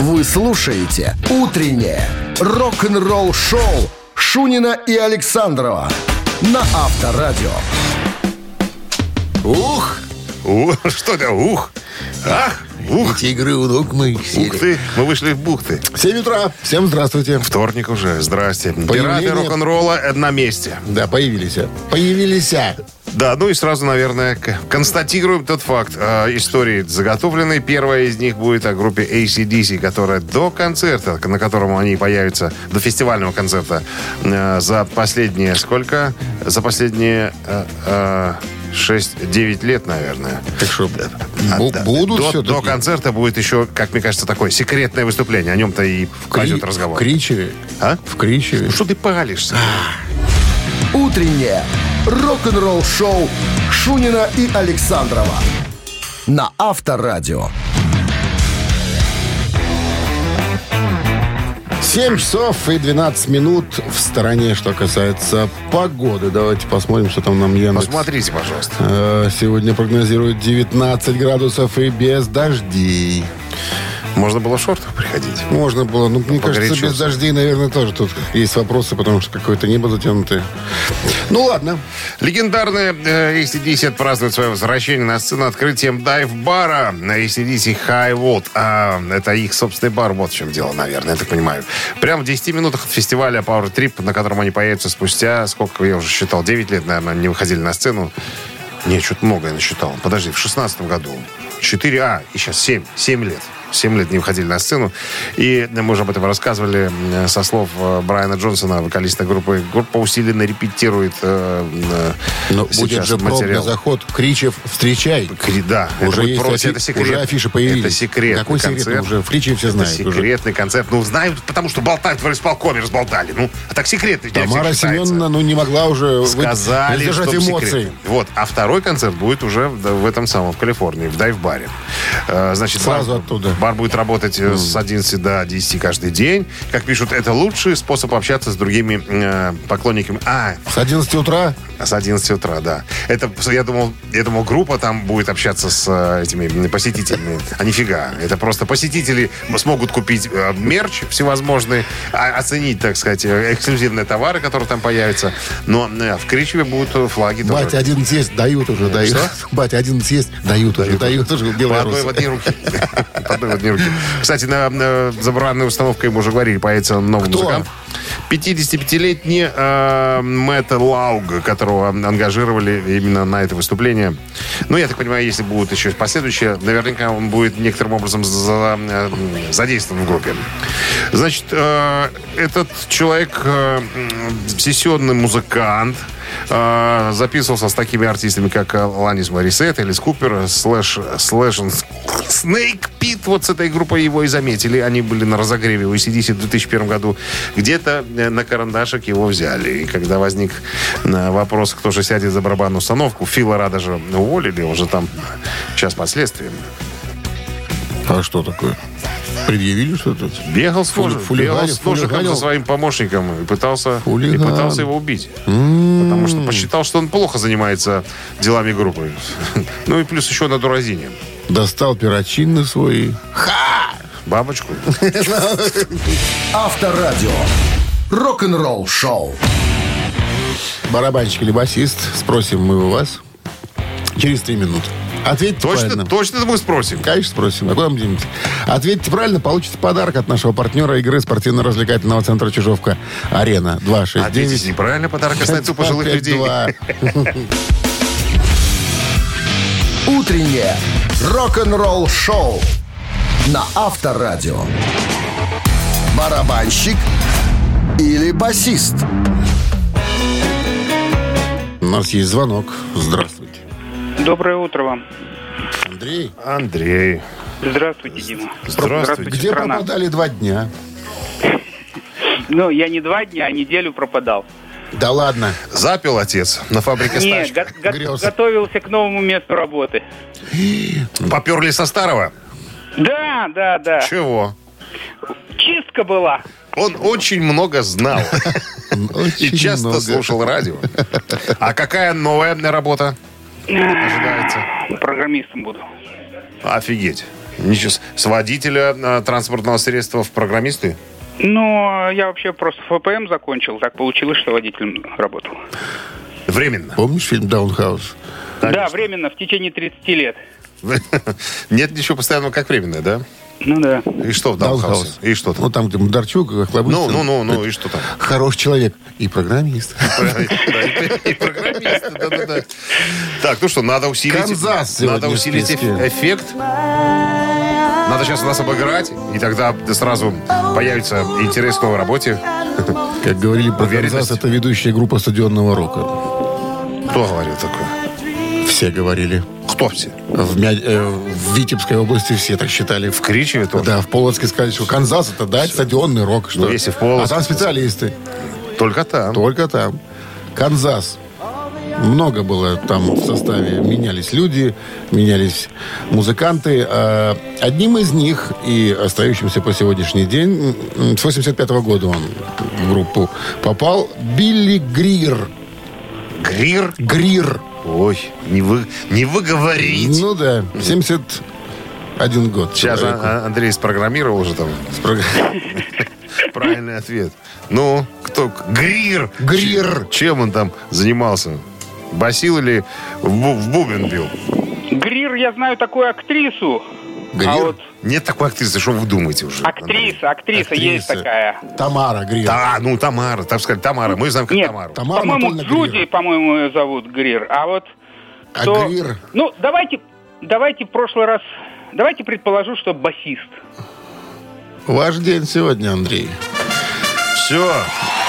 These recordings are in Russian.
Вы слушаете «Утреннее рок-н-ролл-шоу» Шунина и Александрова на Авторадио. Ух! Ух, что это? Ух! Ах! Ух! Эти игры у ног моих Ух ты! Мы вышли в бухты. 7 утра. Всем здравствуйте. Вторник уже. Здрасте. Пираты Появление- рок-н-ролла на месте. Да, появились. Появились. А. Да, ну и сразу, наверное, констатируем тот факт. Э, истории заготовлены. Первая из них будет о группе ACDC, которая до концерта, на котором они появятся, до фестивального концерта, э, за последние сколько? За последние э, э, 6-9 лет, наверное. Так что, А, да, будут до, все-таки? до концерта будет еще, как мне кажется, такое секретное выступление. О нем-то и пойдет разговор. В Кричеве. А? В Кричеве. Ну что ты палишься? «Утреннее рок-н-ролл-шоу» Шунина и Александрова на Авторадио. 7 часов и 12 минут в стороне, что касается погоды. Давайте посмотрим, что там нам Яндекс. Посмотрите, пожалуйста. Э, Сегодня прогнозирует 19 градусов и без дождей. Можно было в шортах приходить. Можно было, ну, мне кажется, Погорячился. без дождей, наверное, тоже тут есть вопросы, потому что какое-то небо затянутое. Ну, ладно. Легендарная э, ACDC отпразднует свое возвращение на сцену открытием дайв-бара ACDC High Volt. А, это их собственный бар, вот в чем дело, наверное, я так понимаю. Прямо в 10 минутах от фестиваля Power Trip, на котором они появятся спустя, сколько я уже считал, 9 лет, наверное, не выходили на сцену. Не, что-то много я насчитал. Подожди, в 16 году. 4, а, и сейчас 7, 7 лет. 7 лет не выходили на сцену. И мы уже об этом рассказывали со слов э, Брайана Джонсона, вокалиста группы. Группа усиленно репетирует э, э, Но будет же материал. заход. Кричев, встречай. Кри- Да, Уже это, есть просто- афи- это секрет. уже афиши появились. Это секретный Какой секрет? концерт. Уже в Кричеве все Это знают. уже. секретный концерт. Ну, знают, потому что болтают в исполкоме, разболтали. Ну, а так секретный Тамара. Семеновна, ну, не могла уже Сказали, сдержать что эмоции. секретный. Вот, а второй концерт будет уже в, в этом самом, в Калифорнии, в дайв-баре. Э, Значит, Сразу бар, оттуда. Бар будет работать э, с 11 до 10 каждый день. Как пишут, это лучший способ общаться с другими э, поклонниками. А, С 11 утра с 11 утра, да. Это, я думал, я думал, группа там будет общаться с э, этими посетителями. А нифига. Это просто посетители смогут купить э, мерч всевозможный, а- оценить, так сказать, э, эксклюзивные товары, которые там появятся. Но в Кричеве будут флаги тоже. Батя один съесть, дают уже, дают. Что? Батя один съесть, дают уже, дают уже По одной в белорусы. одни руки. По одной в одни руки. Кстати, на, на забранной установкой, мы уже говорили, появится новый Кто? музыкант. 55-летний э, Мэтт Лауг, которого ангажировали именно на это выступление. Ну, я так понимаю, если будут еще последующие, наверняка он будет некоторым образом за- э, задействован в группе. Значит, э, этот человек э, сессионный музыкант, э, записывался с такими артистами, как э, Аланис Мориссетт, Элис Купер, Слэш, Slash's Snakepit. Вот с этой группой его и заметили. Они были на разогреве у AC/DC в 2001 году. Где-то э, на карандашик его взяли. И когда возник э, вопрос, кто же сядет за барабанную установку, Фила Ра даже уволили, он же там сейчас последствия. А что такое? Предъявили что-то? Бегал с, Фули- бегал с ножиком за своим помощником и пытался, и Хулиган. пытался его убить. Потому что посчитал, что он плохо занимается делами группы. Ну и плюс еще на дуразине. Достал перочинный свой. Бабочку. Авторадио. Рок-н-ролл шоу. Барабанщик или басист? Спросим мы у вас. Через три минуты. Ответьте Точно, правильно. точно мы спросим. Конечно, спросим. А куда мы денемся? Ответьте правильно, получите подарок от нашего партнера игры спортивно-развлекательного центра «Чижовка». Арена А 269. дети неправильно подарок остается у пожилых людей. 552. Утреннее рок-н-ролл шоу на Авторадио. Барабанщик или басист? У нас есть звонок. Здравствуйте. Доброе утро вам. Андрей, Андрей. Здравствуйте, Дима. Здравствуйте. где страна. пропадали два дня? Ну, я не два дня, а неделю пропадал. Да ладно. Запил отец на фабрике Нет, стачек. го- го- готовился к новому месту работы. Поперли со старого? Да, да, да. Чего? Чистка была. Он очень много знал и часто много. слушал радио. А какая новая работа ожидается? Программистом буду. Офигеть. Ничего, с- с водителя а, транспортного средства в программисты? Но я вообще просто ФПМ закончил. Так получилось, что водителем работал. Временно. Помнишь фильм «Даунхаус»? Да, временно, в течение 30 лет. Нет ничего постоянного, как временное, да? Ну да. И что в Даунхаусе? И что Ну, там? там, где Мударчук, Ну, Хлобыстин. ну, ну, ну, и что там? Хороший человек. И программист. И программисты, да-да-да. Так, ну что, надо усилить... Канзас Надо усилить эффект. Надо сейчас нас обыграть, и тогда сразу появится интерес к новой работе. Как говорили про. Kansas, это ведущая группа стадионного рока. Кто говорил такое? Все говорили. Кто все? В, Мя- э, в Витебской области все так считали. В Кричеве тоже? Да, в Полоцке сказали, что Kansas это да, стадионный рок. Что? Ну, если в Полоцке- А там специалисты. Только там. Только там. Kansas. Много было там в составе. Менялись люди, менялись музыканты. А Одним из них и остающимся по сегодняшний день, с 85 года он в группу попал, Билли Грир. Грир? Грир. Ой, не вы, не вы говорите. Ну да, 71 год. Сейчас человеку. а- а- Андрей спрограммировал уже там правильный ответ. Ну, кто? Грир. Грир. Чем он там занимался? Басил или в, бу- в бубен бил? Грир, я знаю такую актрису. Грир? А вот Нет такой актрисы, что вы думаете уже? Андрей? актриса, актриса, есть Актриса. такая. Тамара Грир. Да, ну Тамара, так сказать, Тамара. Мы знаем как Нет, Тамару. Тамара по-моему, Джуди, по-моему, ее зовут Грир. А вот А кто... Грир? Ну, давайте, давайте в прошлый раз... Давайте предположу, что басист. Ваш день сегодня, Андрей. Все.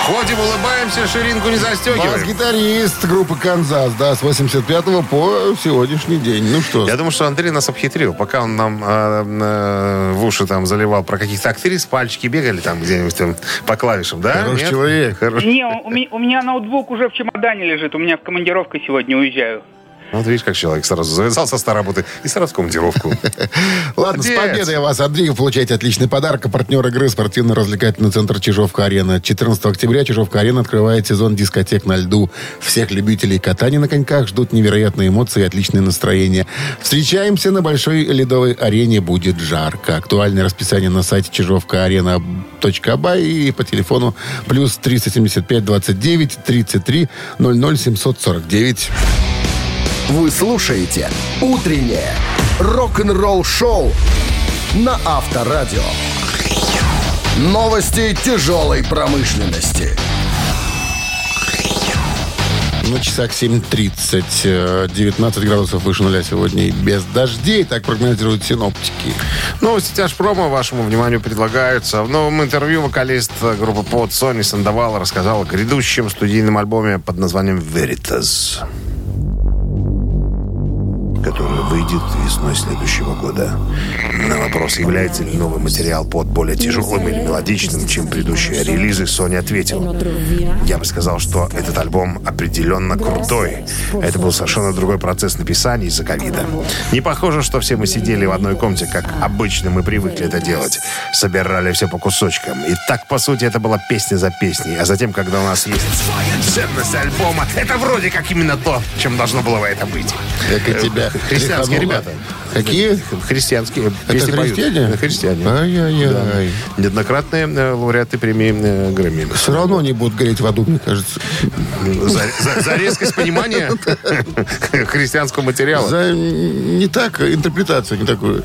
Ходим, улыбаемся, ширинку не застегиваем. Бас-гитарист группы «Канзас», да, с 85 по сегодняшний день. Ну что, Я думаю, что Андрей нас обхитрил. Пока он нам э, э, в уши там заливал про каких-то актрис, пальчики бегали там где-нибудь там по клавишам, да? Хороший Нет? человек. Хорош- Не, у меня, у меня ноутбук уже в чемодане лежит. У меня в командировке сегодня уезжаю. Вот видишь, как человек сразу завязался с работы и сразу в командировку. ладно, с победой вас, Андрей. Вы получаете отличный подарок. А партнер игры спортивно-развлекательный центр «Чижовка-арена». 14 октября «Чижовка-арена» открывает сезон дискотек на льду. Всех любителей катания на коньках ждут невероятные эмоции и отличное настроение. Встречаемся на большой ледовой арене. Будет жарко. Актуальное расписание на сайте чижовка-арена.бай и по телефону плюс 375 29 33 00 749. Вы слушаете «Утреннее рок-н-ролл-шоу» на Авторадио. Новости тяжелой промышленности. На часах 7.30. э, 19 градусов выше нуля сегодня и без дождей. Так прогнозируют синоптики. Новости тяжпрома вашему вниманию предлагаются. В новом интервью вокалист группы под Сони Сандовал рассказал о грядущем студийном альбоме под названием «Veritas», который выйдет весной следующего года. На вопрос, является ли новый материал под более тяжелым или мелодичным, чем предыдущие релизы, Сони ответил. Я бы сказал, что этот альбом определенно крутой. Это был совершенно другой процесс написания из-за ковида. Не похоже, что все мы сидели в одной комнате, как обычно мы привыкли это делать. Собирали все по кусочкам. И так, по сути, это была песня за песней. А затем, когда у нас есть ценность альбома, это вроде как именно то, чем должно было это быть. Как и тебя. Христианские ребята. Какие? Христианские. Это песни поют. христиане? Христиане. Ай-яй-яй. Неоднократные э, лауреаты премии э, Грэмми. Все равно они будут гореть в аду, мне кажется. За, за- за резкость понимания христианского материала. За не так, интерпретацию не такую.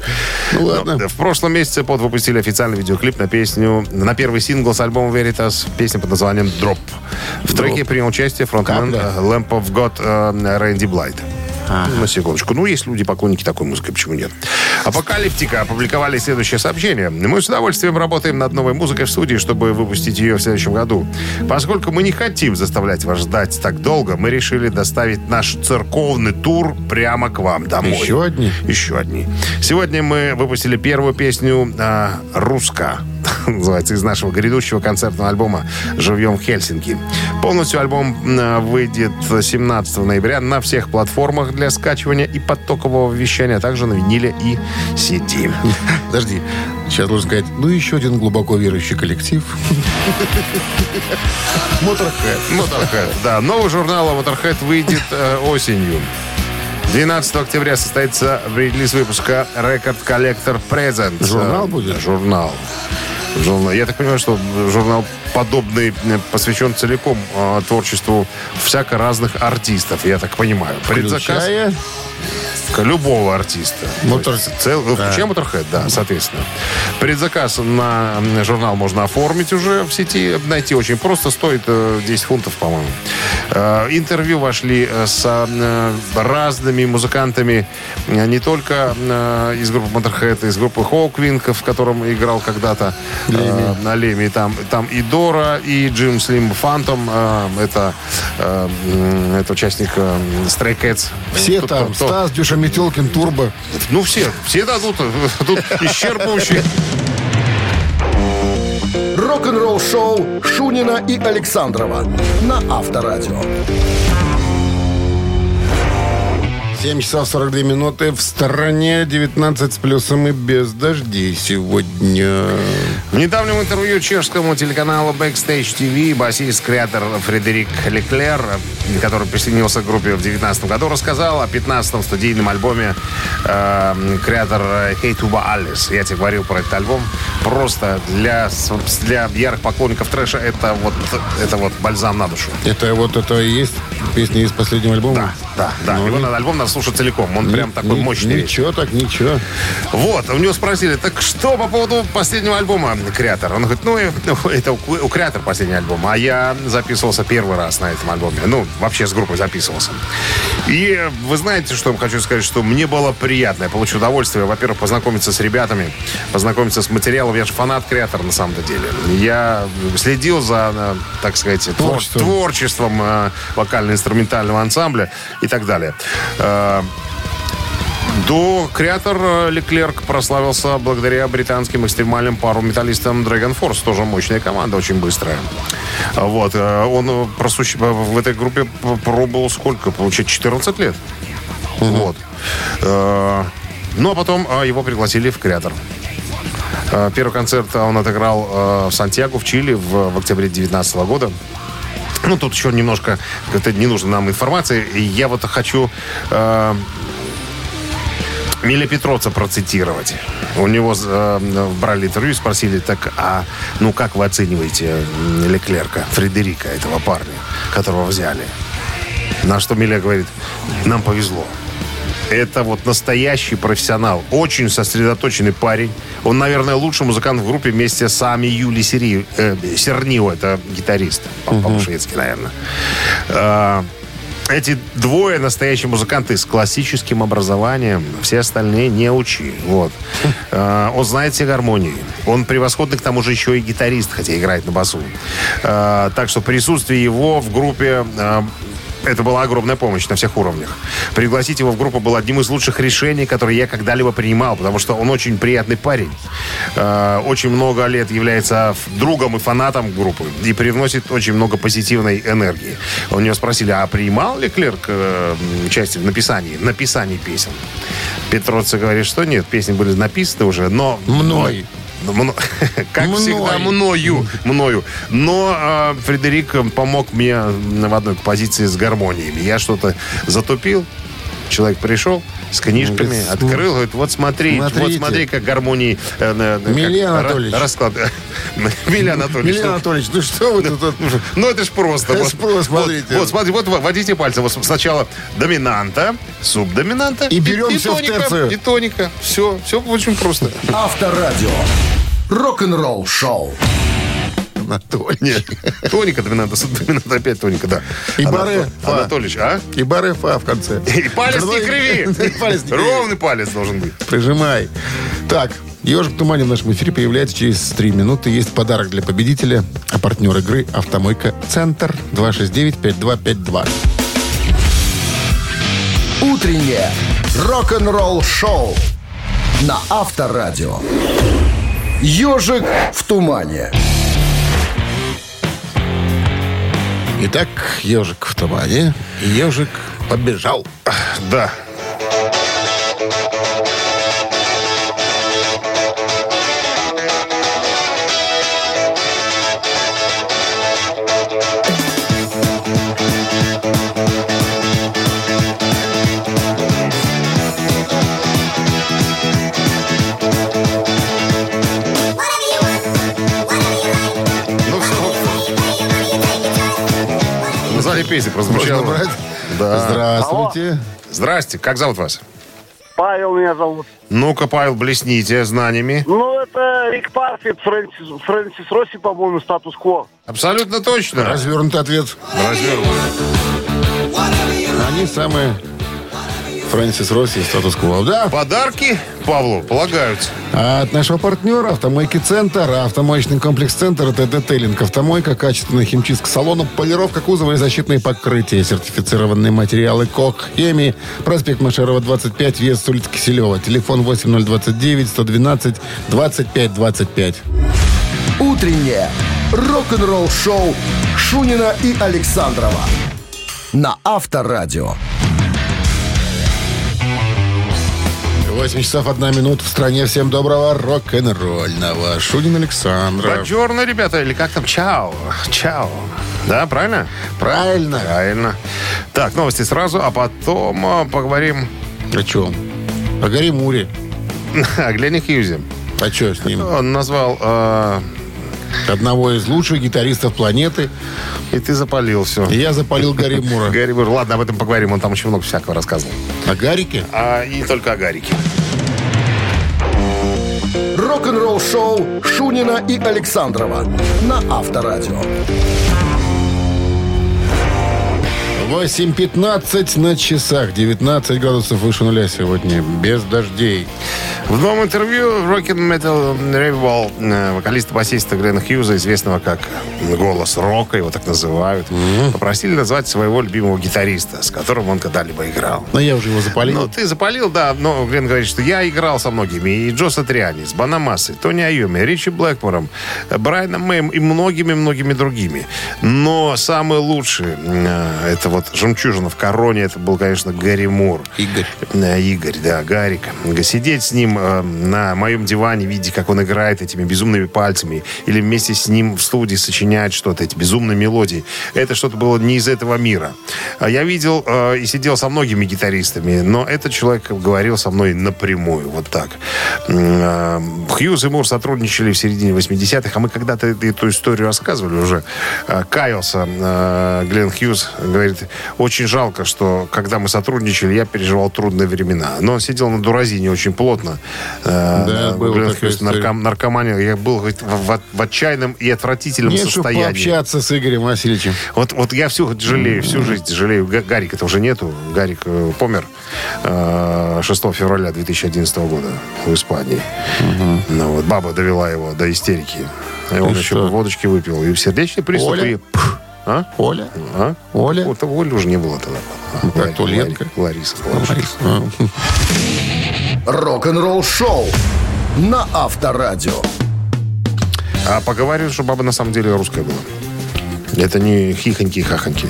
Ну ладно. В прошлом месяце под выпустили официальный видеоклип на песню, на первый сингл с альбома Veritas, песня под названием Drop. В треке принял участие фронтмен э, Lamp of God Рэнди Блайт. На секундочку. Ну, есть люди, поклонники такой музыки, почему нет? Апокалиптика опубликовали следующее сообщение. Мы с удовольствием работаем над новой музыкой в студии, чтобы выпустить ее в следующем году. Поскольку мы не хотим заставлять вас ждать так долго, мы решили доставить наш церковный тур прямо к вам домой. Еще одни? Еще одни. Сегодня мы выпустили первую песню а, «Руска». Называется из нашего грядущего концертного альбома «Живьем в Хельсинки». Полностью альбом выйдет 17 ноября на всех платформах для скачивания и подтокового вещания, а также на виниле и CD. Подожди. Сейчас должен сказать, ну еще один глубоко верующий коллектив. Моторхед. Motorhead. Да, новый журнал Motorhead выйдет э, осенью. 12 октября состоится релиз выпуска Record Collector Present. Журнал будет? Журнал. Журнал. Я так понимаю, что журнал подобный э, посвящен целиком э, творчеству всяко разных артистов, я так понимаю. Предзаказ Включая любого артиста. Мотор- Цел... Да. Включая Motorhead, да, соответственно. Предзаказ на журнал можно оформить уже в сети. Найти очень просто. Стоит э, 10 фунтов, по-моему. Э, Интервью вошли э, с э, разными музыкантами. э, Не только э, из группы Motorhead, из группы Hawkwind, в котором играл когда-то э, на Леме. Там, там и Дора, и Джим Слим Фантом. э, Это, э, это участник э, Stray Cats. все там. Стас, Дюша, Метелкин, Турбо. ну, все. Все дадут. Тут исчерпывающие. Рок-н-ролл шоу Шунина и Александрова на Авторадио. 7 часов 42 минуты. В стороне 19 с плюсом и без дождей сегодня. В недавнем интервью чешскому телеканалу Backstage TV басист-креатор Фредерик Леклер, который присоединился к группе в 2019 году, рассказал о 15-м студийном альбоме э, креатор Tuba Alice. Я тебе говорил про этот альбом. Просто для, для ярых поклонников трэша это вот, это вот бальзам на душу. Это вот это и есть песня из последнего альбома? Да, да. Ну, Его ни- надо, альбом надо слушать целиком. Он прям такой ни- мощный. Ничего так, ничего. Вот, у него спросили, так что по поводу последнего альбома «Креатор»? Он говорит, ну, э, это у, «Креатор» последний альбом, а я записывался первый раз на этом альбоме. Ну, вообще с группой записывался. И вы знаете, что я хочу сказать, что мне было приятно. Я получил удовольствие, во-первых, познакомиться с ребятами, познакомиться с материалом. Я же фанат «Креатора» на самом-то деле. Я следил за, э, так сказать, твор- Творчеством. творчеством э, вокально-инструментального ансамбля и так далее. Э, до креатор э, Леклерк прославился благодаря британским экстремальным пару металлистам Dragon Force. Тоже мощная команда, очень быстрая. Вот. э, Он э, просущ- в этой группе пробовал сколько? Получается, 14 лет. Вот. Э, Ну, а потом э, его пригласили в креатор. Э, Первый концерт он отыграл э, в Сантьяго, в Чили, в, в октябре 2019 года. Ну, тут еще немножко, это не нужно нам информации. Я вот хочу э, Миля Петроца процитировать. У него э, брали интервью и спросили, так, а ну как вы оцениваете Леклерка, Фредерика, этого парня, которого взяли? На что Миля говорит, нам повезло. Это вот настоящий профессионал. Очень сосредоточенный парень. Он, наверное, лучший музыкант в группе вместе с Ами Юли Сери, э, Сернио. Это гитарист. по- По-шведски, наверное. А, эти двое настоящие музыканты с классическим образованием. Все остальные не учи. Вот. А, он знает все гармонии. Он превосходный, к тому же, еще и гитарист, хотя играет на басу. А, так что присутствие его в группе это была огромная помощь на всех уровнях. Пригласить его в группу было одним из лучших решений, которые я когда-либо принимал, потому что он очень приятный парень. Э, очень много лет является другом и фанатом группы и привносит очень много позитивной энергии. У него спросили, а принимал ли Клерк э, м, участие в написании, написании песен? Петроца говорит, что нет, песни были написаны уже, но... Мной. Ну, Как Мной. всегда, мною. мною. Но э, Фредерик помог мне в одной композиции с гармониями. Я что-то затупил. Человек пришел с книжками, Говорит, открыл, говорит, вот смотри, вот смотри, как гармонии... э, э, Миле Анатольевич. Расклад. Миле Анатольевич. Милен ну, Анатольевич, ну что вы тут? ну, это ж просто. Это Вот, ж просто, вот, смотрите. Вот, смотри, вот водите пальцем. Вот сначала доминанта, субдоминанта. И берем всё в терцию. И тоника. Все, все очень просто. Авторадио. Рок-н-ролл шоу. Анатолий. Нет, тоника, доминанта, субдоминанта, опять тоника, да. И баре, фа. Анатольевич, а? И бар фа в конце. И палец не криви. И палец не криви. Ровный палец должен быть. Прижимай. Так, Ежик в тумане в нашем эфире появляется через 3 минуты. Есть подарок для победителя. А партнер игры «Автомойка Центр» 269-5252. Утреннее рок-н-ролл шоу на Авторадио. Ежик в тумане. Итак, ежик в тумане. Ежик побежал. Да. Можно брать? Да. Здравствуйте. Здрасте, как зовут вас? Павел меня зовут. Ну-ка, Павел, блесните знаниями. Ну, это Рик Парфит, Фрэнсис, Фрэнсис Росси, по-моему, статус-кво. Абсолютно точно. Развернутый ответ. Развернут. Они самые Фрэнсис Росси и статус-кво. Да, Подарки Павлу полагаются. А от нашего партнера «Автомойки Центр», автомоечный комплекс «Центр» это детейлинг, автомойка, качественная химчистка салона, полировка кузова и защитные покрытия, сертифицированные материалы КОК, хемии, проспект Машерова, 25, въезд с улицы Киселева, телефон 8029 112 25 25. Утреннее рок-н-ролл-шоу Шунина и Александрова на Авторадио. 8 часов 1 минута в стране. Всем доброго рок-н-ролльного. Шунин Александра. Баджорно, ребята, или как там? Чао. Чао. Да, правильно? Правильно. Правильно. Так, новости сразу, а потом а, поговорим О чем? О Гарри Муре. о Глене Хьюзе. А что с ним? Он назвал... э, Одного из лучших гитаристов планеты. и ты запалил все. И я запалил Гарри Мура. Гарри Мур. Ладно, об этом поговорим. Он там очень много всякого рассказывал. О Гарике? А, и не только о Гарике. Рок-н-ролл-шоу Шунина и Александрова на Авторадио. 8.15 на часах. 19 градусов выше нуля сегодня. Без дождей. В новом интервью в Rock and Metal Revival э, вокалиста басиста Глена Хьюза, известного как голос рока, его так называют, попросили назвать своего любимого гитариста, с которым он когда-либо играл. Но я уже его запалил. Ну, ты запалил, да, но Глен говорит, что я играл со многими. И Джо Сатриани, с Банамасой, Тони Айоми, Ричи Блэкмором, Брайаном Мэем и многими-многими другими. Но самый лучший, э, это вот «Жемчужина в короне», это был, конечно, Гарри Мур. Игорь. Э, Игорь, да, Гарик. Сидеть с ним э, на моем диване, видя, как он играет этими безумными пальцами, или вместе с ним в студии сочинять что-то, эти безумные мелодии, это что-то было не из этого мира. А Я видел э, и сидел со многими гитаристами, но этот человек говорил со мной напрямую, вот так. Э, Хьюз и Мур сотрудничали в середине 80-х, а мы когда-то эту историю рассказывали уже. Э, Каялся э, Глен Хьюз, говорит, очень жалко, что когда мы сотрудничали, я переживал трудные времена. Но он сидел на дуразине очень плотно. Э, Да, Хьюз нарком- наркоманил. Я был в, в- в отчаянном и отвратительном Нет, состоянии. пообщаться с Игорем Васильевичем. Вот, вот я всю жалею, всю жизнь жалею. Га- Гарика-то уже нету. Гарик э, помер э, 6 февраля 2011 года в Испании. Ну, вот, баба довела его до истерики. И он еще что? водочки выпил. И сердечный приступ. Оля? И... А? Оля? А? Оля? Вот Оли уже не было тогда. Ну, как, то Ленка. Лари- Лариса. уже. А, Рок-н-ролл-шоу на Авторадио. А поговаривают, что баба на самом деле русская была. Это не хихоньки и хахоньки.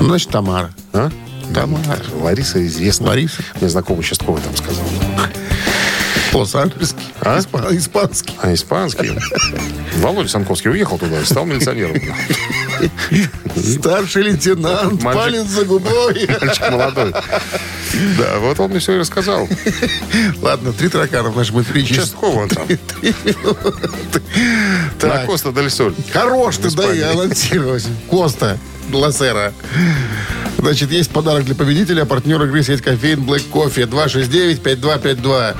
ну, Значит, Тамара. А? Тамара. Лариса известна. Лариса. Мне знакомый участковый там сказал. Лос-Анджелесский. А? Испа- Испанский. А испанский? Володя Санковский уехал туда и стал милиционером. Старший лейтенант. Мальчик. Палец за губой. Мальчик молодой. Да, вот он мне все и рассказал. Ладно, три таракана в нашем эфире. Участковый он там. На. Коста Дель Соль. Хорош ты, да, я анонсировать. Коста Лассера. Значит, есть подарок для победителя. Партнер игры сеть кофеин Black Coffee 269-5252.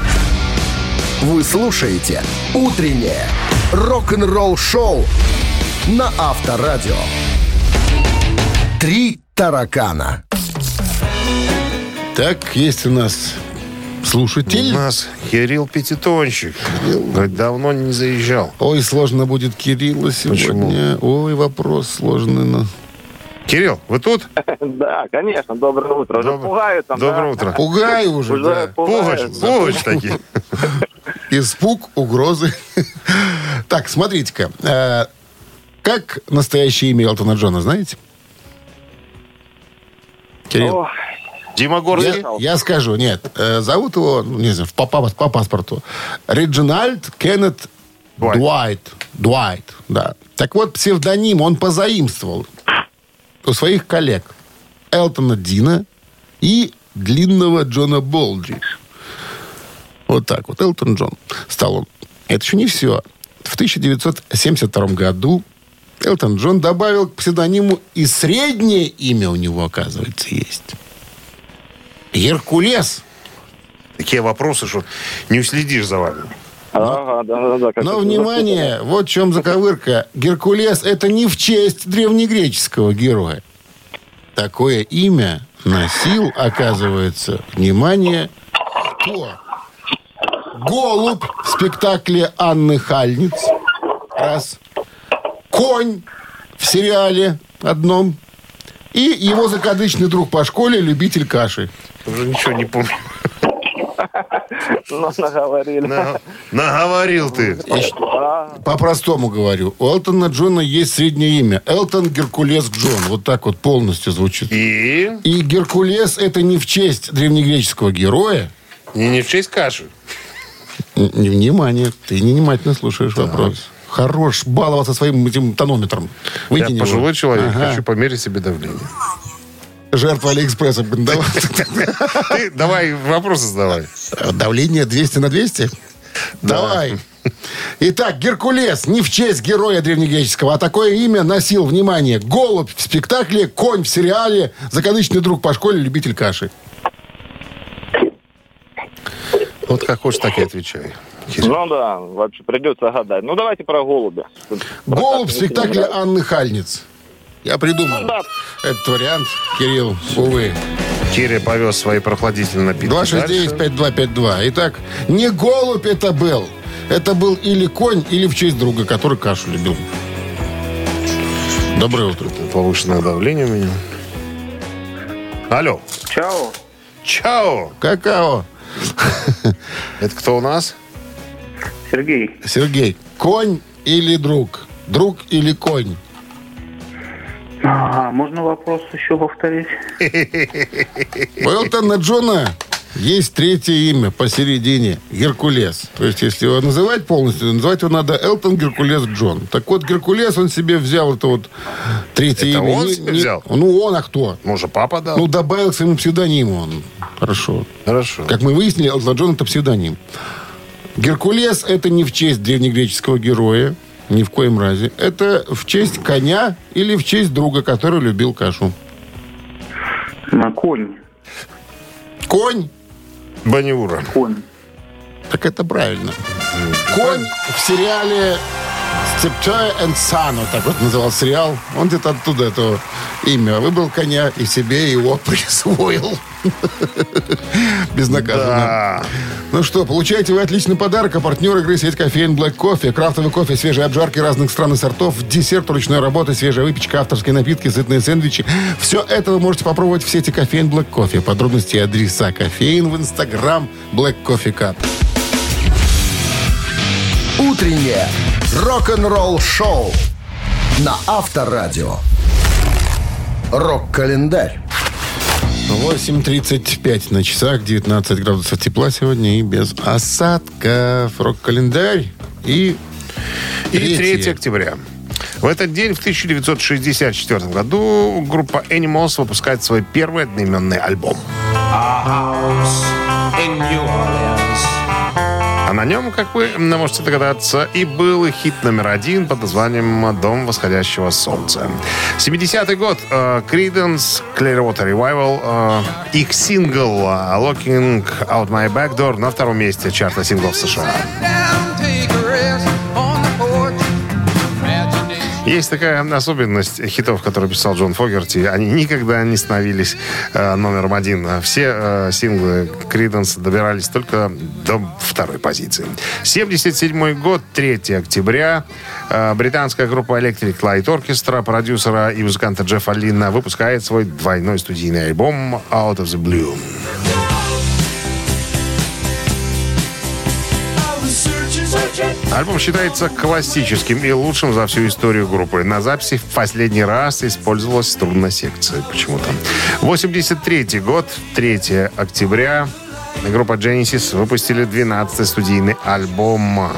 Вы слушаете «Утреннее рок-н-ролл-шоу» на Авторадио. «Три таракана». Так, есть у нас У слушатель. нас Кирилл Пятитончик. Говорит, давно не заезжал. Ой, сложно будет Кирилла сегодня. Ой, вопрос сложный. ну. Кирилл, вы тут? Да, конечно, доброе утро. Уже Добр- пугают там, Доброе да? утро. Пугай уже, Уже да. Пугач, пугач такие. Испуг, угрозы. Так, смотрите-ка. Как настоящее имя Элтона Джона, знаете? Кирилл. Дима Горский. Я, я скажу, нет. э, зовут его, ну, не знаю, по, по- по паспорту. Реджинальд Кеннет Дуайт. Дуайт. Дуайт, да. Так вот, псевдоним он позаимствовал у своих коллег. Элтона Дина и длинного Джона Болджи. Вот так вот. Элтон Джон стал он. Это еще не все. В 1972 году Элтон Джон добавил к псевдониму и среднее имя у него, оказывается, есть. Геркулес. Такие вопросы, что не уследишь за вами. Ага, да, да, да. Но, внимание, вот в чем заковырка. Геркулес – это не в честь древнегреческого героя. Такое имя носил, оказывается, внимание, кто? Голубь в спектакле Анны Хальниц. Раз. Конь в сериале одном. И его закадычный друг по школе, любитель каши. Уже ничего не помню. Ну, наговорили. На- Наговорил ты. По-простому говорю. У Элтона Джона есть среднее имя. Элтон Геркулес Джон. Вот так вот полностью звучит. И И Геркулес это не в честь древнегреческого героя. не, не в честь каши. Не- Внимание, ты невнимательно слушаешь вопрос. Хорош баловаться своим этим тонометром. Выкинь Я его. пожилой человек, Ага. хочу померить себе давление. Жертва Алиэкспресса. Давай. Ты давай вопросы задавай. Давление 200 на 200? Давай. Итак, Геркулес не в честь героя древнегреческого, а такое имя носил, внимание, голубь в спектакле, конь в сериале, закадычный друг по школе, любитель каши. Вот как хочешь, так и отвечай. Ну да, вообще придется гадать. Ну давайте про голубя. Голубь в спектакле Анны Хальниц. Я придумал Ну да. этот вариант, Кирилл, увы. Кири повез свои прохладительные напитки. дальше. 269-5252. Итак, не голубь это был. Это был или конь, или в честь друга, который кашу любил. Доброе утро. Повышенное давление у меня. Алло. Чао. Чао. Какао. Это кто у нас? Сергей. Сергей, конь или друг? Друг или конь? А, можно вопрос еще повторить? У Элтона Джона есть третье имя посередине. Геркулес. То есть, если его называть полностью, называть его надо Элтон Геркулес Джон. Так вот, Геркулес, он себе взял это вот третье Это имя. он Не- себе не- взял? Ну, он, а кто? Может, папа дал? Ну, добавил к своему псевдониму он. Хорошо. Хорошо. Как мы выяснили, Элтон Джон это псевдоним. Геркулес это не в честь древнегреческого героя. Ни в коем разе. Это в честь коня или в честь друга, который любил кашу. На конь. Конь Баниура. Конь. Так это правильно. Конь в сериале Steptoe and Son, вот так вот называл сериал. Он где-то оттуда это имя выбрал коня и себе его присвоил. Безнаказанно. Да. Ну что, получаете вы отличный подарок. А партнер игры сеть кофеин Black Coffee. Крафтовый кофе, свежие обжарки разных стран и сортов, десерт ручной работы, свежая выпечка, авторские напитки, сытные сэндвичи. Все это вы можете попробовать в сети кофеин Black Coffee. Подробности и адреса кофеин в инстаграм Black Coffee Cup. Утреннее рок-н-ролл-шоу на Авторадио. Рок-календарь. 8.35 на часах, 19 градусов тепла сегодня и без осадков. Рок-календарь и... И Третье. 3 октября. В этот день, в 1964 году, группа Animals выпускает свой первый одноименный альбом. А на нем, как вы можете догадаться, и был хит номер один под названием «Дом восходящего солнца». 70-й год. э, Creedence Clearwater Revival. э, Их сингл «Looking Out My Back Door» на втором месте чарта синглов США. Есть такая особенность хитов, которые писал Джон Фогерти. Они никогда не становились э, номером один. Все э, синглы Криденс добирались только до второй позиции. 77 год, 3 октября. Э, британская группа Electric Light Orchestra, продюсера и музыканта Джеффа Линна выпускает свой двойной студийный альбом Out of the Blue. Альбом считается классическим и лучшим за всю историю группы. На записи в последний раз использовалась струнная секция почему-то. 83 год, 3 октября. Группа Genesis выпустили 12-й студийный альбом.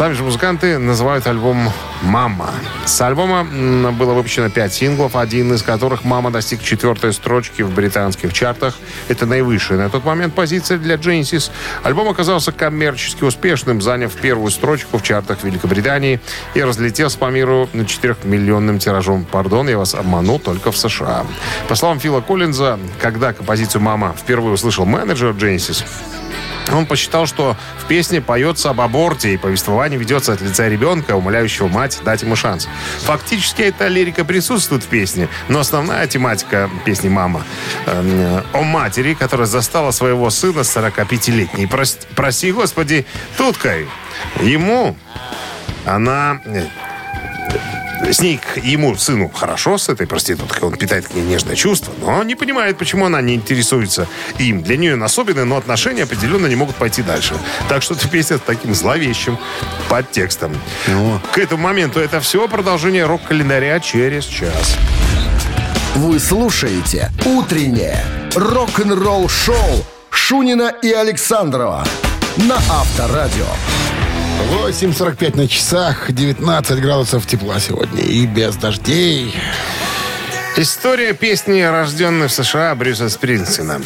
Сами же музыканты называют альбом «Мама». С альбома было выпущено пять синглов, один из которых «Мама» достиг четвертой строчки в британских чартах. Это наивысшая на тот момент позиция для Genesis. Альбом оказался коммерчески успешным, заняв первую строчку в чартах Великобритании и разлетелся по миру на 4-миллионным тиражом. Пардон, я вас обманул, только в США. По словам Фила Коллинза, когда композицию «Мама» впервые услышал менеджер Genesis, он посчитал, что в песне поется об аборте, и повествование ведется от лица ребенка, умоляющего мать дать ему шанс. Фактически эта лирика присутствует в песне, но основная тематика песни «Мама» э, о матери, которая застала своего сына 45-летней. Прос- Прости, Господи, туткой. Ему она с ней, к ему, сыну, хорошо с этой проституткой, он питает к ней нежное чувство, но не понимает, почему она не интересуется им. Для нее он особенный, но отношения определенно не могут пойти дальше. Так что эта песня с таким зловещим подтекстом. К этому моменту это все продолжение рок-календаря через час. Вы слушаете «Утреннее рок-н-ролл-шоу» Шунина и Александрова на Авторадио. 8.45 на часах, 19 градусов тепла сегодня и без дождей. История песни, рожденной в США Брюса Спрингстина.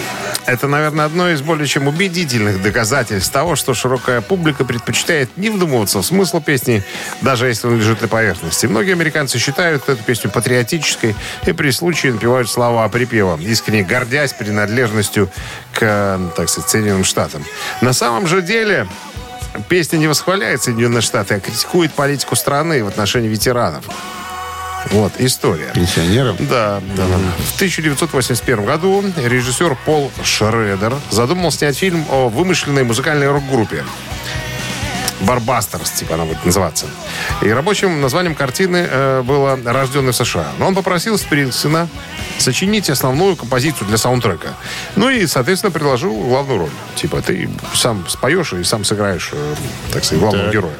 Это, наверное, одно из более чем убедительных доказательств того, что широкая публика предпочитает не вдумываться в смысл песни, даже если он лежит на поверхности. Многие американцы считают эту песню патриотической и при случае напевают слова припева, искренне гордясь принадлежностью к, так сказать, Соединенным Штатам. На самом же деле песня не восхваляет Соединенные Штаты, а критикует политику страны в отношении ветеранов. Вот, история. Пенсионеров. Да, да. В 1981 году режиссер Пол Шредер задумал снять фильм о вымышленной музыкальной рок-группе. Барбастерс, типа она будет называться. И рабочим названием картины э, было «Рожденный в США». Но он попросил Спрингсина сочинить основную композицию для саундтрека. Ну и, соответственно, предложил главную роль. Типа ты сам споешь и сам сыграешь, э, так сказать, главного героя.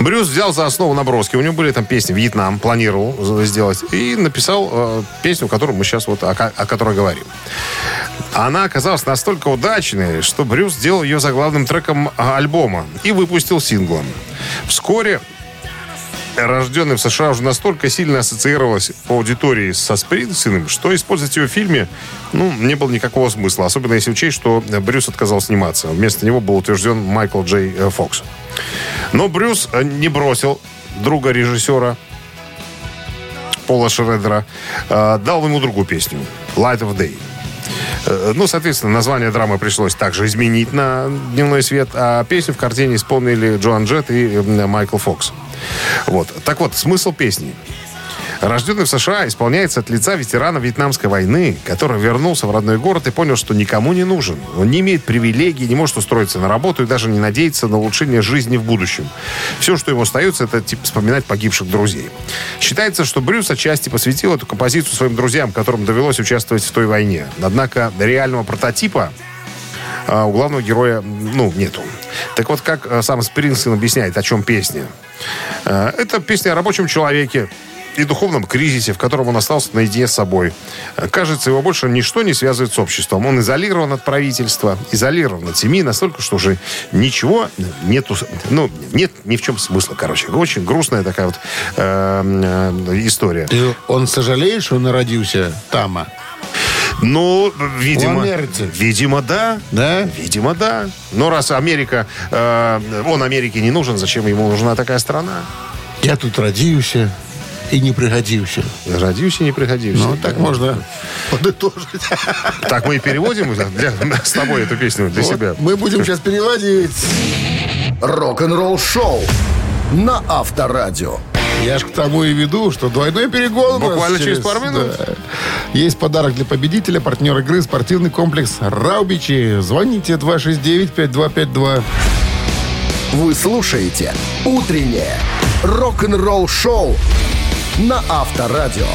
Брюс взял за основу наброски. У него были там песни «Вьетнам», планировал сделать. И написал э, песню, о которой мы сейчас вот, о, о которой говорим. Она оказалась настолько удачной, что Брюс сделал ее заглавным треком а, альбома и выпустил синглом. Вскоре рожденный в США уже настолько сильно ассоциировалась по аудитории со Спрингсином, что использовать ее в фильме ну, не было никакого смысла. Особенно если учесть, что Брюс отказал сниматься. Вместо него был утвержден Майкл Джей э, Фокс. Но Брюс э, не бросил друга режиссера Пола Шредера. э, Дал ему другую песню «Light of Day». Э, Ну, соответственно, название драмы пришлось также изменить на «Дневной свет», а песню в картине исполнили Джоан Джет и Майкл Фокс. Вот. Так вот, смысл песни. Рожденный в США исполняется от лица ветерана Вьетнамской войны, который вернулся в родной город и понял, что никому не нужен. Он не имеет привилегий, не может устроиться на работу и даже не надеется на улучшение жизни в будущем. Все, что ему остается, это типа, вспоминать погибших друзей. Считается, что Брюс отчасти посвятил эту композицию своим друзьям, которым довелось участвовать в той войне. Однако реального прототипа а у главного героя, ну, нету. Так вот, как э, сам Спрингстин объясняет, о чем песня. Э, Это песня о рабочем человеке и духовном кризисе, в котором он остался наедине с собой. Кажется, его больше ничто не связывает с обществом. Он изолирован от правительства, изолирован от семьи настолько, что уже ничего нету, ну, нет ни в чем смысла, короче. Очень грустная такая вот э, э, история. И он сожалеет, что он родился там? а? Ну, видимо, видимо, да. Да? Видимо, да. Но раз Америка, э, он Америке не нужен, зачем ему нужна такая страна? Я тут родился и не пригодился. Родился, не приходился. Ну, так можно подытожить. Так мы и переводим для- с тобой эту песню для себя. Мы будем сейчас переводить. Рок-н-ролл-шоу на Авторадио. Я ж к тому и веду, что двойной перегон. Буквально через пару минут. да. Есть подарок для победителя, партнер игры, спортивный комплекс «Раубичи». Звоните 269-5252. Вы слушаете «Утреннее рок-н-ролл-шоу» на Авторадио.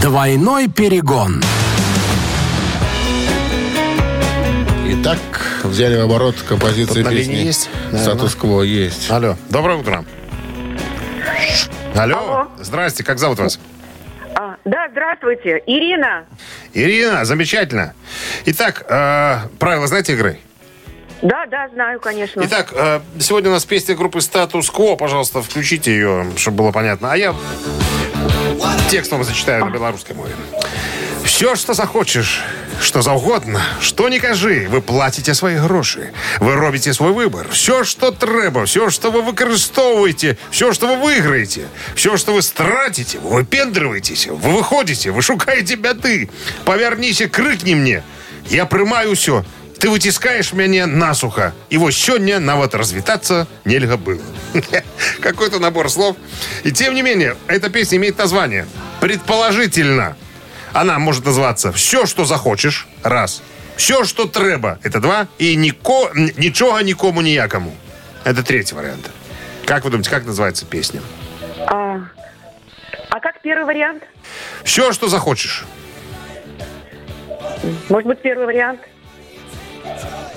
Двойной перегон. Итак, взяли в оборот композицию Тут песни есть. «Статус-кво» есть. Алло, доброе утро. Алло, Алло. здрасте, как зовут вас? А, да, здравствуйте. Ирина. Ирина, замечательно. Итак, э, правила знаете игры? Да, да, знаю, конечно. Итак, э, сегодня у нас песня группы «Статус Кво». Пожалуйста, включите ее, чтобы было понятно. А я текст вам зачитаю на белорусской мове. Все, что захочешь, что за угодно, что не кажи, вы платите свои гроши. Вы робите свой выбор. Все, что треба, все, что вы використовуєте, все, что вы выиграете, все, что вы стратите, вы выпендриваетесь, вы выходите, вы шукаете бяды. Повернись и крикни мне. Я прымаю все. Ты вытискаешь меня насухо. И вот сегодня навод развитаться нельзя было. Какой-то набор слов. И тем не менее, эта песня имеет название. Предположительно. Она может называться «Все, что захочешь» – раз. «Все, что треба» – это два. И нико, «Ничего никому ніякому» – это третий вариант. Как вы думаете, как называется песня? А, а как первый вариант? «Все, что захочешь». Может быть, первый вариант?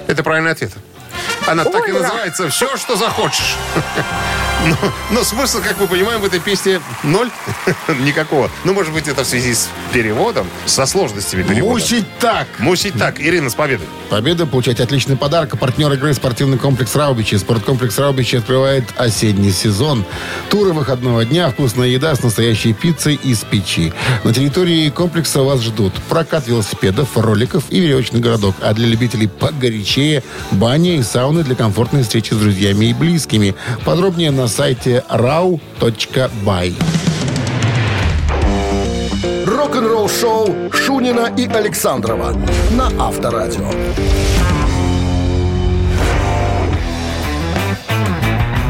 Это правильный ответ. Она так и Ой, называется «Все, что захочешь». Но, но смысл, как мы понимаем, в этой песне ноль. Никакого. Ну, может быть, это в связи с переводом, со сложностями перевода. Мусить так. Мусить так. Ирина, с победой. Победа получать отличный подарок. Партнер игры спортивный комплекс Раубичи. Спорткомплекс Раубичи открывает осенний сезон. Туры выходного дня, вкусная еда с настоящей пиццей из печи. На территории комплекса вас ждут прокат велосипедов, роликов и веревочный городок. А для любителей погорячее баня и сауны для комфортной встречи с друзьями и близкими. Подробнее на сайте rau.by. Рок-н-ролл шоу Шунина и Александрова на Авторадио.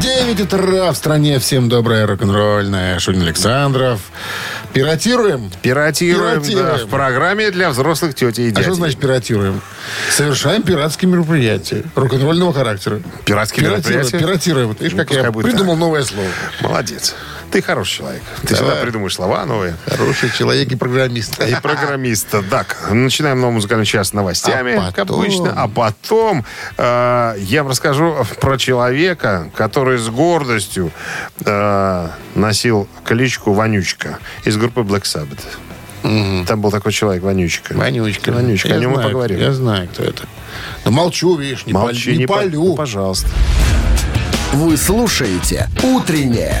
9 утра в стране. Всем доброе рок-н-ролльное. Шунин Александров. Пиратируем? Пиратируем, Пиратируем. да, в программе для взрослых тети и А дядей. что значит пиратируем? Совершаем пиратские мероприятия рок-н-ролльного характера. Пиратские Пиратируем. мероприятия? Пиратируем. Видишь, как Пускай я придумал так. новое слово. Молодец. Ты хороший человек. Ты Давай. всегда придумаешь слова новые. Хороший человек и программист. И программист. Так, начинаем новый музыкальный час с новостями, А как потом? обычно. А потом э, я вам расскажу про человека, который с гордостью э, носил кличку Вонючка из группы Black Sabbath. Там был такой человек, Вонючка. Вонючка. Вонючка. Я О нем мы знаю, поговорим. Я знаю, кто это. Да молчу, видишь, не, Молчи, паль- не не по- палю. ну, пожалуйста. Вы слушаете «Утреннее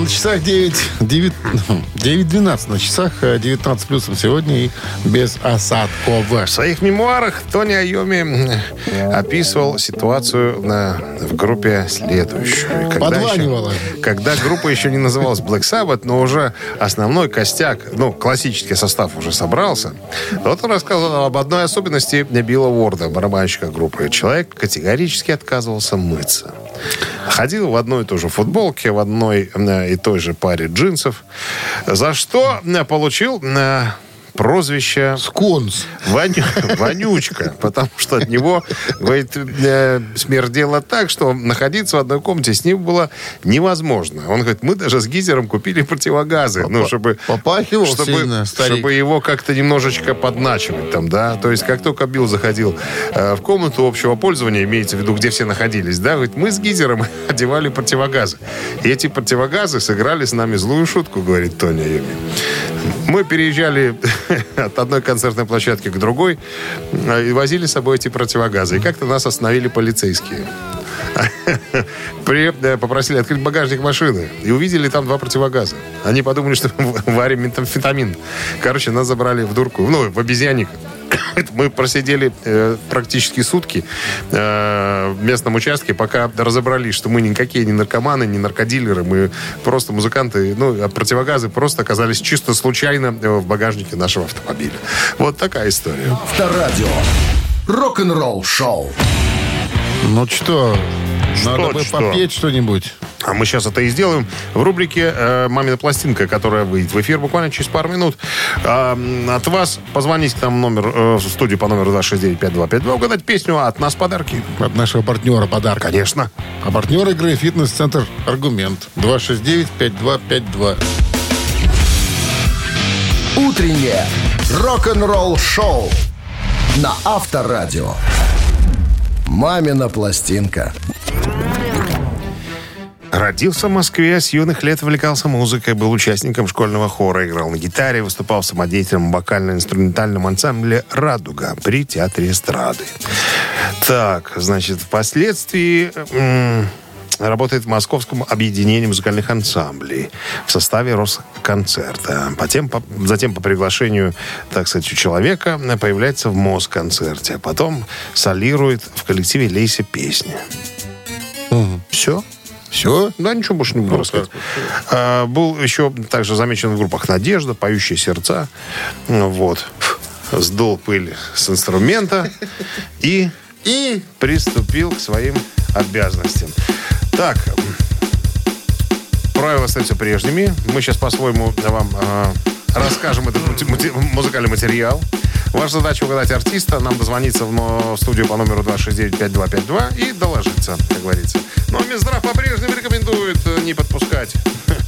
На часах 9, 9, 9.12 на часах, э, 19 плюсом сегодня и без осадков. В своих мемуарах Тони Айоми описывал ситуацию на, в группе следующую. Когда Подванивало. еще- когда группа еще не называлась Black Sabbath, но уже основной костяк, ну, классический состав уже собрался. Вот он рассказывал об одной особенности Билла Уорда, барабанщика группы. Человек категорически отказывался мыться. Ходил в одной и той же футболке, в одной э, и той же паре джинсов, за что э, получил э, прозвище Скунс. Воню- вонючка, потому что от него, говорит, э, смердело так, что находиться в одной комнате с ним было невозможно. Он говорит, мы даже с Гизером купили противогазы, ну, чтобы, попахивал чтобы, сильно старик. чтобы его как-то немножечко подначивать там, да. То есть, как только Билл заходил э, в комнату общего пользования, имеется в виду, где все находились, да, говорит, мы с Гизером одевали противогазы. И эти противогазы сыграли с нами злую шутку, говорит Тони Айоми. Мы переезжали от одной концертной площадки к другой э, и возили с собой эти противогазы. И как-то нас остановили полицейские. При, э, попросили открыть багажник машины. И увидели там два противогаза. Они подумали, что варим метамфетамин. Короче, нас забрали в дурку. Ну, в обезьянник. Мы просидели э, практически сутки э, в местном участке, пока разобрались, что мы никакие не наркоманы, не наркодилеры, мы просто музыканты, ну, а противогазы просто оказались чисто случайно э, в багажнике нашего автомобиля. Вот такая история. Авторадио. Рок-н-ролл шоу. Ну что, надо бы что? попеть что-нибудь. А мы сейчас это и сделаем в рубрике э, «Мамина пластинка», которая выйдет в эфир буквально через пару минут. М, от вас позвонить к нам номер, э, в студию по номеру 269-5252, угадать песню, а от нас подарки. От нашего партнера подарок. Конечно. А партнер игры «Фитнес-центр Аргумент». 269-5252. Утреннее рок-н-ролл шоу на Авторадио. «Мамина пластинка». Родился в Москве, с юных лет увлекался музыкой, был участником школьного хора, играл на гитаре, выступал самодеятельным вокально-инструментальном ансамбле «Радуга» при Театре эстрады. Так, значит, впоследствии м, работает в Московском объединении музыкальных ансамблей в составе Росконцерта. Затем по, затем по приглашению, так сказать, у человека появляется в Москонцерте, а потом солирует в коллективе «Лейся песни». Все? Все? Да, ничего больше не буду рассказывать. А, был еще также замечен в группах «Надежда», «Поющие сердца». Ну, Вот. Сдул пыль с инструмента и, и приступил к своим обязанностям. Так, правила остаются прежними. Мы сейчас по-своему вам а, расскажем этот мути- музыкальный материал. Ваша задача угадать артиста, нам дозвониться в, в студию по номеру 269-5252 и доложиться, как говорится. Но Минздрав по-прежнему рекомендует э, не подпускать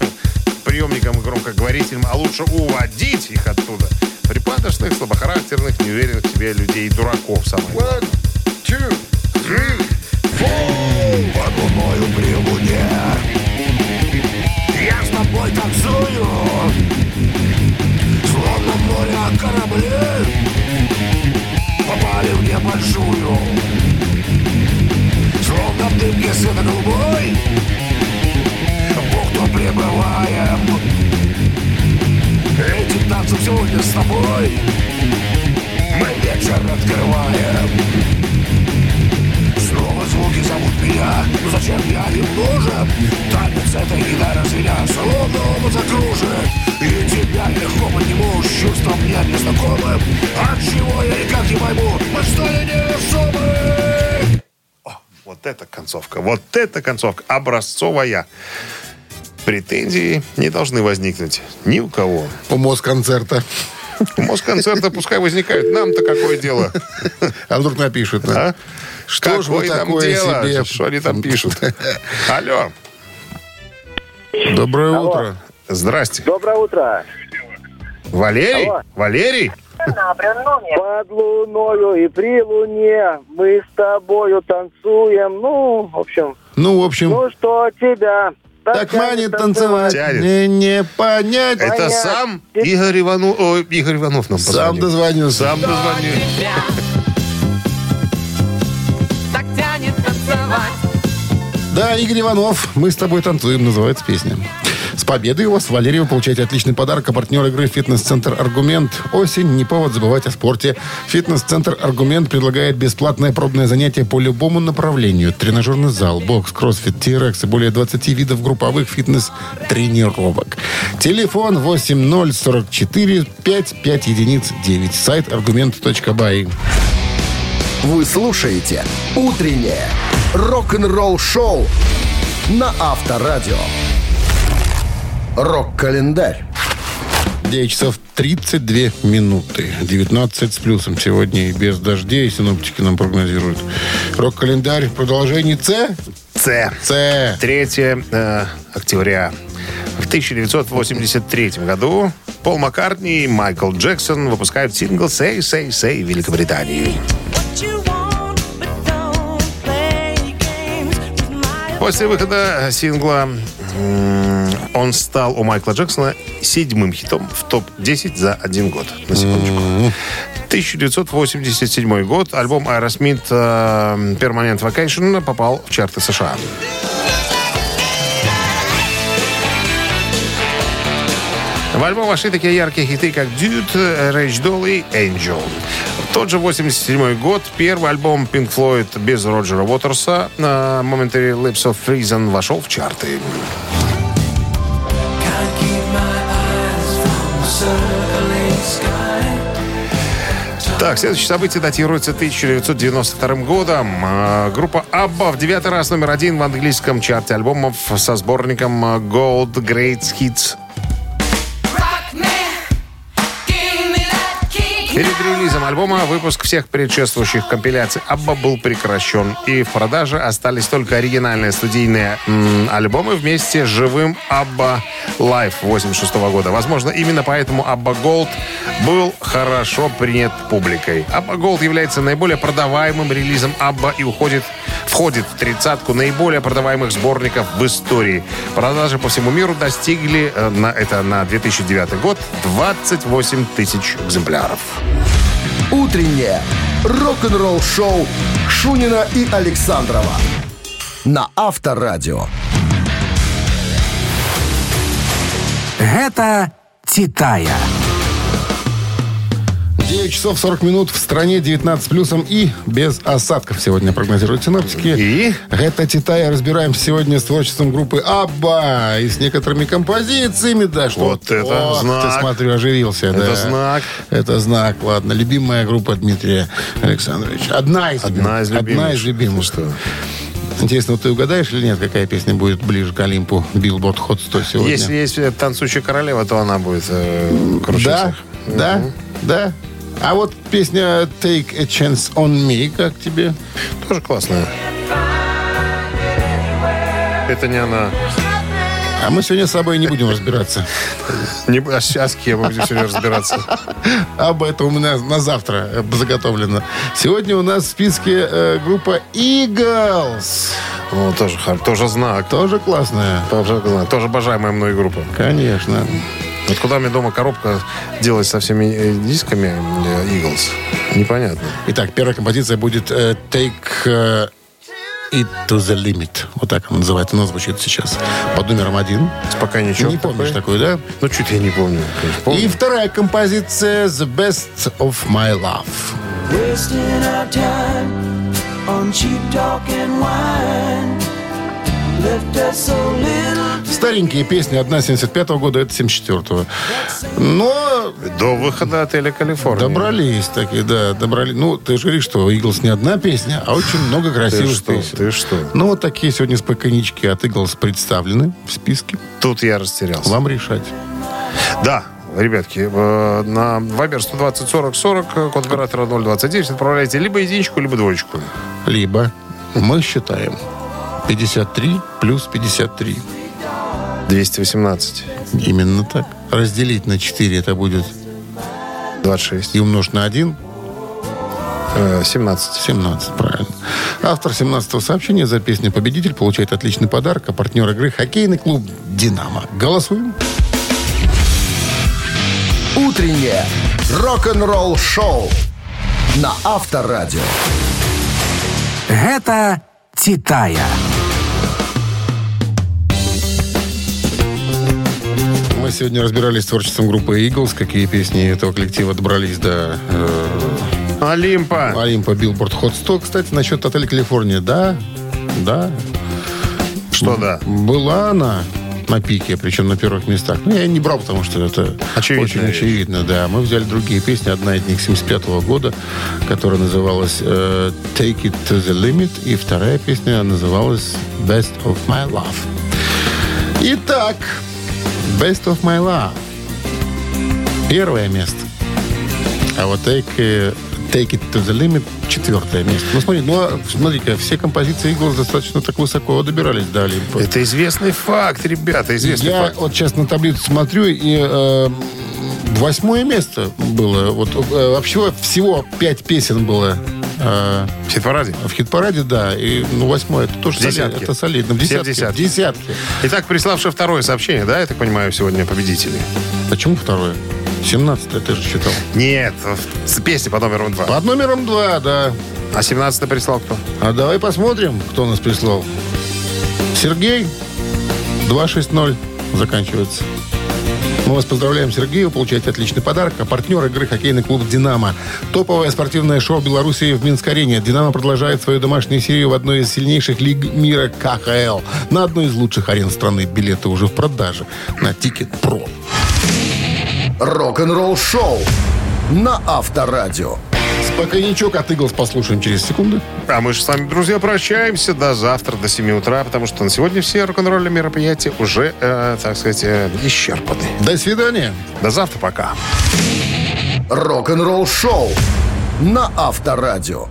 приемникам и громкоговорителям, а лучше уводить их оттуда. Припадочных, слабохарактерных, неуверенных в себе людей, дураков, самое главное. Я с тобой танцую Словно море корабли Попали в небольшую Словно в дымке света голубой. Бухту прибываем Этим танцем сегодня с тобой. Мы вечер открываем Снова звуки зовут меня Но зачем я им нужен? Танец это еда раз меня Словно оба закружит И тебя легко подниму С чувством мне незнакомым От чего я никак не пойму Мы что ли не особы? Вот эта концовка, вот эта концовка, образцовая. Претензии не должны возникнуть ни у кого. У Москонцерта. Москонцерты пускай возникают. Нам-то какое дело? А вдруг напишут, да? А? Что ж вы такое дело? себе? Что они там пишут? Алло. Доброе Алло. утро. Здрасте. Доброе утро. Валерий? Алло. Валерий? Под луною и при луне мы с тобою танцуем. Ну, в общем, Ну, в общем, ну что тебя так манит танцевать. Тянет. Не, не понять. Это Понятно. сам Игорь Иванов, ой, Игорь Иванов нам Сам позвонил. дозвонился. Сам дозвонил. Да, Игорь Иванов, мы с тобой танцуем, называется песня. С победой у вас, Валерий, вы получаете отличный подарок. А партнер игры «Фитнес-центр Аргумент». Осень, не повод забывать о спорте. «Фитнес-центр Аргумент» предлагает бесплатное пробное занятие по любому направлению. Тренажерный зал, бокс, кроссфит, TRX и более 20 видов групповых фитнес-тренировок. Телефон 8044 55 единиц 9. Сайт аргумент.бай. Вы слушаете «Утреннее рок-н-ролл-шоу» на Авторадио. Рок-календарь. 9 часов 32 минуты. 19 с плюсом сегодня и без дождей. Синоптики нам прогнозируют. Рок-календарь. Продолжение С. С. С. 3 э, октября. В 1983 году Пол Маккартни и Майкл Джексон выпускают сингл «Say, Say, Say» в Великобритании. После выхода сингла он стал у Майкла Джексона седьмым хитом в топ-10 за один год. На секундочку. 1987 год. Альбом Aerosmith э, Permanent Vacation попал в чарты США. В альбом вошли такие яркие хиты, как «Dude», «Rage Doll» и «Angel». Тот же 87 год первый альбом Pink Floyd без Роджера Уотерса «Momentary Lips of Reason» вошел в чарты. Так, следующее событие датируется 1992 годом. А, Группа ABBA в девятый раз номер один в английском чарте альбомов со сборником Gold Greatest Hits. Перед релизом альбома выпуск всех предшествующих компиляций ABBA был прекращен. И в продаже остались только оригинальные студийные м, альбомы вместе с живым ABBA Live 86 года. Возможно, именно поэтому ABBA Gold был хорошо принят публикой. Абба Голд является наиболее продаваемым релизом Абба и уходит, входит в тридцатку наиболее продаваемых сборников в истории. Продажи по всему миру достигли, э, на, это на 2009 год, 28 тысяч экземпляров. Утреннее рок-н-ролл-шоу Шунина и Александрова на Авторадио. Гэта «Титая». 9 часов 40 минут в стране 19 плюсом и без осадков сегодня прогнозируют синоптики. И? Это Титая разбираем сегодня с творчеством группы Абба и с некоторыми композициями даже. Вот это Ох, знак. Ты, смотрю, оживился. Это да. знак. Это знак, ладно. Любимая группа Дмитрия Александровича. Одна из Одна из любимых. Одна из любимых. Что? Интересно, вот ты угадаешь или нет, какая песня будет ближе к Олимпу Billboard Hot 100 сегодня? Если есть э, танцующая королева, то она будет э, круче Да, да, да. А вот песня Take a Chance on Me, как тебе? Тоже классная. Это не она. А мы сегодня с собой не будем разбираться. Не, а, а с кем мы будем сегодня разбираться? Об этом у нас на завтра заготовлено. Сегодня у нас в списке э, группа Eagles. Ну, тоже, тоже знак. Тоже классная. Тоже, тоже обожаемая мной группа. Конечно. Вот куда мне дома коробка делать со всеми э, дисками э, Eagles? Непонятно. Итак, первая композиция будет э, Take э, It to the Limit. Вот так она называется. Она звучит сейчас. Под номером один. Спокойничок. не помнишь такой? такой, да? Ну, чуть я не помню. конечно. Помню. И вторая композиция The Best of My Love. Wasting our time on cheap talk and wine. Старенькие песни. Одна 75 года, это 74-го. Но До выхода отеля Калифорния. добрались такие, да, добрались. Ну, ты же говоришь, что Иглс не одна песня, а очень много Ты красивых что? песен. Ты что? Ну, вот такие сегодня спокойнички от Иглс представлены в списке. Тут я растерялся. Вам решать. Да, ребятки, э, на Viber 120 40 40, э, код оператора 029, отправляйте либо единичку, либо двоечку. Либо мы считаем 53 плюс 53. 218, Именно так. Разделить на 4 это будет 26, и умножить на 1 э, 17. 17, правильно. Автор 17-го сообщения за песню «Победитель» получает отличный подарок, а партнер игры – хоккейный клуб «Динамо». Голосуем. Утреннее рок-н-ролл-шоу на Авторадио. Гэта «Титая». Сегодня разбирались с творчеством группы Eagles, какие песни этого коллектива добрались до э, Олимпа. Олимпа Billboard Hot 100. Кстати, насчет отеля Калифорния. Да, да, Что да? была она на пике, причем на первых местах. Ну, я не брал, потому что это Очевидная очень вещь. очевидно, да. Мы взяли другие песни. Одна из них 75 года, которая называлась э, Take It to the Limit, и вторая песня называлась Best of My Love. Итак, Best of My Love. Первое место. А вот Take, э, Take It to the Limit четвертое место. Ну, смотри, ну, а, смотри-ка, все композиции Eagles достаточно так высоко добирались до Олимпа. Это известный факт, ребята, известный Я факт. вот сейчас на таблицу смотрю, и э, восьмое место было. Вот э, вообще всего пять песен было э, В хит-параде. в хит-параде, да. И ну, восьмое, это тоже Десятки. солидно. Это солидно. Десятке. В десятке. Итак, приславший второе сообщение, да, я так понимаю, сегодня победители? Почему второе? 17 ты же считал. Нет, с песни по номеру два. Под номером два, да. А 17 прислал кто? А давай посмотрим, кто нас прислал. Сергей 260 заканчивается. Мы вас поздравляем, Сергей. Вы получаете отличный подарок. А партнер игры хоккейный клуб «Динамо». Топовое спортивное шоу Беларуси в Минск-арене. «Динамо» продолжает свою домашнюю серию в одной из сильнейших лиг мира КХЛ. На одной из лучших арен страны билеты уже в продаже на TicketPro. Рок-н-ролл-шоу на Авторадио. Спокойнячок от Eagles послушаем через секунду. А мы же с вами, друзья, прощаемся до завтра, до 7 утра, потому что на сегодня все рок-н-ролльные мероприятия уже, э, так сказать, э, исчерпаны. До свидания. До завтра, пока. Рок-н-ролл шоу на Авторадио.